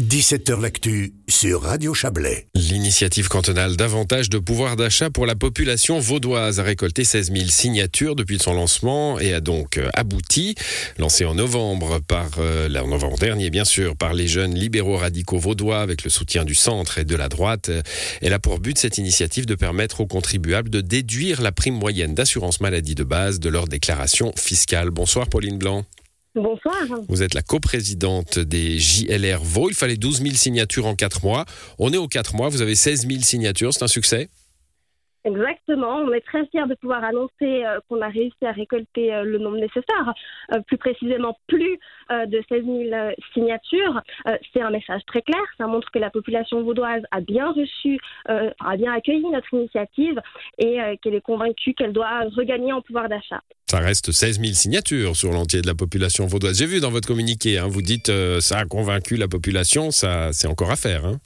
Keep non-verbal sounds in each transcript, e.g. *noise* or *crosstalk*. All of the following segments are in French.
17h L'actu sur Radio Chablais. L'initiative cantonale davantage de pouvoir d'achat pour la population vaudoise a récolté 16 000 signatures depuis son lancement et a donc euh, abouti, lancé en novembre par euh, en novembre dernier bien sûr par les jeunes libéraux radicaux vaudois avec le soutien du centre et de la droite. Elle a pour but cette initiative de permettre aux contribuables de déduire la prime moyenne d'assurance maladie de base de leur déclaration fiscale. Bonsoir Pauline Blanc. Bonsoir. Vous êtes la coprésidente des JLR Vaud. Il fallait 12 000 signatures en 4 mois. On est aux 4 mois. Vous avez 16 000 signatures. C'est un succès? Exactement. On est très fiers de pouvoir annoncer euh, qu'on a réussi à récolter euh, le nombre nécessaire. Euh, plus précisément, plus de 16 000 signatures. C'est un message très clair. Ça montre que la population vaudoise a bien reçu, a bien accueilli notre initiative et qu'elle est convaincue qu'elle doit regagner en pouvoir d'achat. Ça reste 16 000 signatures sur l'entier de la population vaudoise. J'ai vu dans votre communiqué, hein, vous dites ça a convaincu la population, ça c'est encore à faire. Hein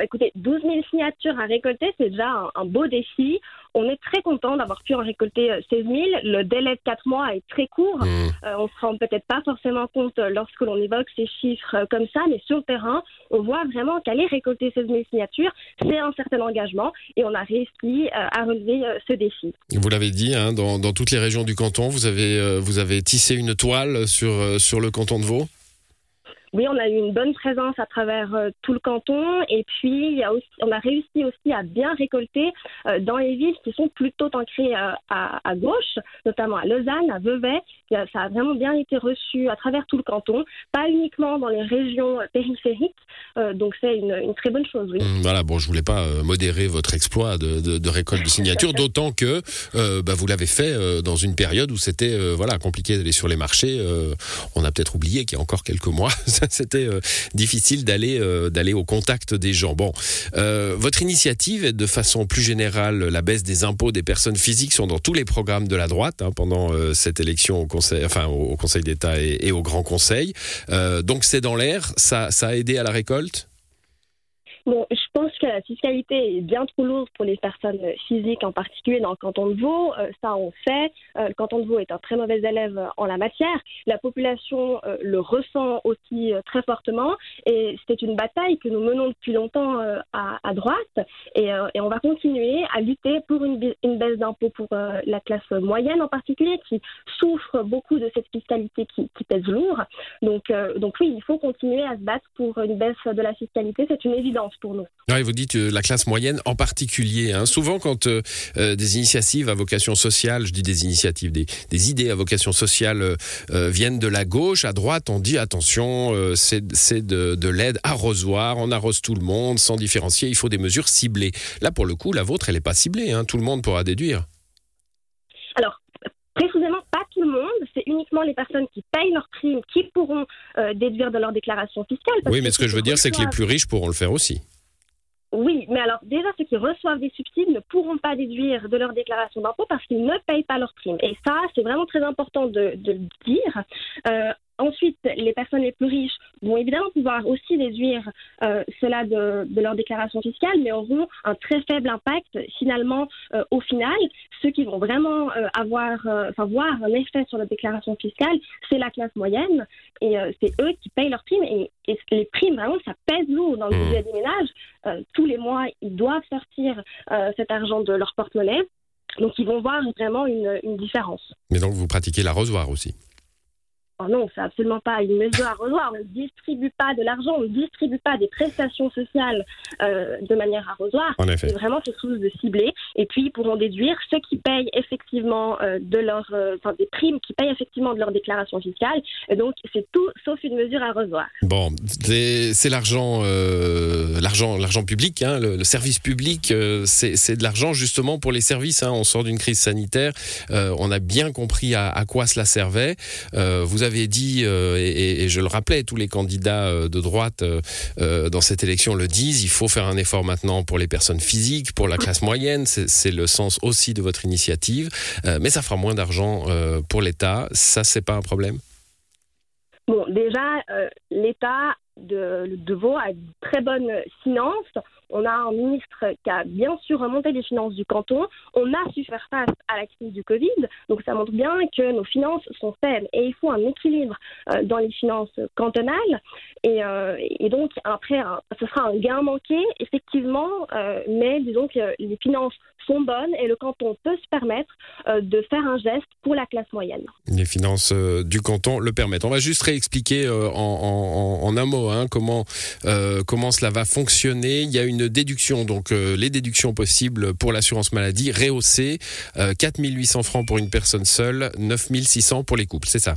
écoutez, 12 000 signatures à récolter, c'est déjà un, beau défi. On est très content d'avoir pu en récolter 16 euh, 000. Le délai de 4 mois est très court. Mmh. Euh, on ne se rend peut-être pas forcément compte euh, lorsque l'on évoque ces chiffres comme ça, mais sur le terrain, on voit vraiment qu'aller récolter 16 000 signatures, c'est un certain engagement et on a réussi à relever ce défi. Vous l'avez dit, hein, dans, toutes les régions du canton, vous avez, vous avez tissé une toile sur, sur le canton de Vaud oui, on a eu une bonne présence à travers euh, tout le canton et puis il y a aussi, on a réussi aussi à bien récolter euh, dans les villes qui sont plutôt ancrées euh, à, à, gauche, notamment à Lausanne, à Vevey. Ça a vraiment bien été reçu à travers tout le canton, pas uniquement dans les régions périphériques. donc c'est une, une, très bonne chose. Oui. Mmh, voilà, bon, je voulais pas modérer votre exploit de, de, de récolte de signatures, *laughs* d'autant que bah, vous l'avez fait dans une période où c'était voilà compliqué d'aller sur les marchés. on a peut-être oublié qu'il y a encore quelques mois. *laughs* *laughs* c'était euh, difficile d'aller euh, d'aller au contact des gens. Bon, euh, votre initiative est de façon plus générale la baisse des impôts des personnes physiques sont dans tous les programmes de la droite hein, pendant cette élection au Conseil, enfin au Conseil d'État et, au Grand Conseil. donc c'est dans l'air. Ça, ça a aidé à la récolte? Bon, je pense que la fiscalité est bien trop lourde pour les personnes physiques, en particulier dans le canton de Vaud. Euh, ça, on sait. Euh, le canton de Vaud est un très mauvais élève en la matière. La population euh, le ressent aussi très fortement. Et c'est une bataille que nous menons depuis longtemps à, droite. Et, on va continuer à lutter pour une, baisse d'impôts pour la classe moyenne en particulier, qui souffre beaucoup de cette fiscalité qui, qui pèse lourd. Donc, donc oui, il faut continuer à se battre pour une baisse de la fiscalité. C'est une évidence pour nous. Vous dites euh, la classe moyenne en particulier. Hein. Souvent, quand euh, euh, des initiatives à vocation sociale, je dis des initiatives, des, idées à vocation sociale viennent de la gauche, à droite, on dit attention, c'est de, de l'aide arrosoir, on arrose tout le monde sans différencier, il faut des mesures ciblées. Là, pour le coup, la vôtre, elle n'est pas ciblée, hein. tout le monde pourra déduire. Alors, précisément, pas tout le monde, c'est uniquement les personnes qui payent leurs primes qui pourront déduire de leur déclaration fiscale. Oui, mais ce que je veux dire, c'est que les plus riches pourront le faire aussi. Oui, mais alors déjà, ceux qui reçoivent des subsides ne pourront pas déduire de leur déclaration d'impôt parce qu'ils ne payent pas leurs primes. Et ça, c'est vraiment très important de, le dire. Euh, Ensuite, les personnes les plus riches vont évidemment pouvoir aussi déduire euh, cela de, de, leur déclaration fiscale, mais auront un très faible impact finalement euh, au final. Ceux qui vont vraiment euh, avoir, enfin voir un effet sur la déclaration fiscale, c'est la classe moyenne et c'est eux qui payent leurs primes et, les primes vraiment ça pèse lourd dans le budget des ménages. tous les mois, ils doivent sortir cet argent de leur porte-monnaie. Donc, ils vont voir vraiment une, une différence. Mais donc, vous pratiquez l'arrosoir aussi Oh non, c'est absolument pas une mesure à revoir. On ne distribue pas de l'argent, on ne distribue pas des prestations sociales euh, de manière arrosoire. C'est vraiment quelque chose de ciblé. Et puis, ils pourront déduire ceux qui payent effectivement euh, de leur, euh, enfin, des primes qui payent effectivement de leur déclaration fiscale. Et donc, c'est tout sauf une mesure à revoir. Bon, c'est l'argent, l'argent, l'argent public, hein, le, service public, c'est de l'argent justement pour les services. Hein. On sort d'une crise sanitaire, on a bien compris à, à quoi cela servait. vous avez dit, euh, et, je le rappelais, tous les candidats euh, de droite euh, dans cette élection le disent, il faut faire un effort maintenant pour les personnes physiques, pour la classe moyenne, c'est le sens aussi de votre initiative, mais ça fera moins d'argent pour l'État, ça c'est pas un problème? Bon, déjà, l'État de, de Vaud a très bonnes finances. On a un ministre qui a bien sûr remonté les finances du canton. On a su faire face à la crise du Covid. Donc ça montre bien que nos finances sont faibles. Et il faut un équilibre euh, dans les finances cantonales. Et, euh, donc après, ce sera un gain manqué, effectivement. Euh, mais disons que les finances sont bonnes et le canton peut se permettre de faire un geste pour la classe moyenne. Les finances du canton le permettent. On va juste réexpliquer en, en, un mot hein, comment, comment cela va fonctionner. Il y a une déduction, donc euh, les déductions possibles pour l'assurance maladie rehaussées, 4800 francs pour une personne seule, 9600 pour les couples, c'est ça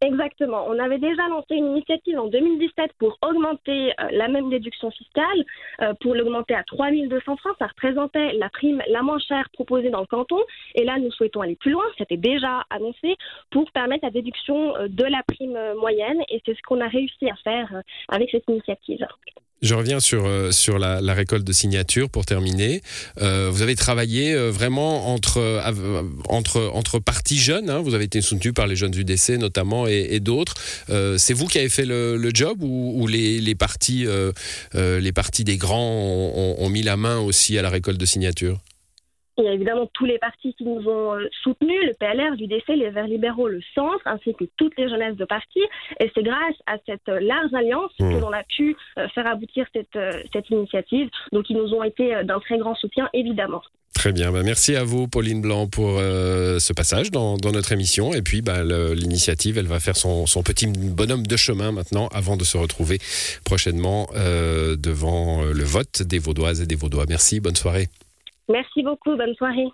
Exactement. On avait déjà lancé une initiative en 2017 pour augmenter euh, la même déduction fiscale, euh, pour l'augmenter à 3200 francs. Ça représentait la prime la moins chère proposée dans le canton. Et là, nous souhaitons aller plus loin. C'était déjà annoncé pour permettre la déduction de la prime moyenne. Et c'est ce qu'on a réussi à faire avec cette initiative. Je reviens sur, euh, sur la, récolte de signatures pour terminer. Euh, vous avez travaillé euh, vraiment entre, entre, entre partis jeunes. Hein. Vous avez été soutenu par les jeunes décès notamment et, d'autres. C'est vous qui avez fait le, job ou, les, les, partis, les partis des grands ont mis la main aussi à la récolte de signatures? Il y a évidemment tous les partis qui nous ont euh, soutenus, le PLR, l'UDC, les Verts libéraux, le Centre, ainsi que toutes les jeunesses de partis. Et c'est grâce à cette euh, large alliance que mmh. l'on a pu euh, faire aboutir cette, cette initiative. Donc ils nous ont été d'un très grand soutien, évidemment. Très bien, bah, merci à vous Pauline Blanc pour ce passage dans, dans, notre émission. Et puis bah, l'initiative, elle va faire son, son, petit bonhomme de chemin maintenant avant de se retrouver prochainement devant le vote des Vaudoises et des Vaudois. Merci, bonne soirée. Merci beaucoup. Bonne soirée.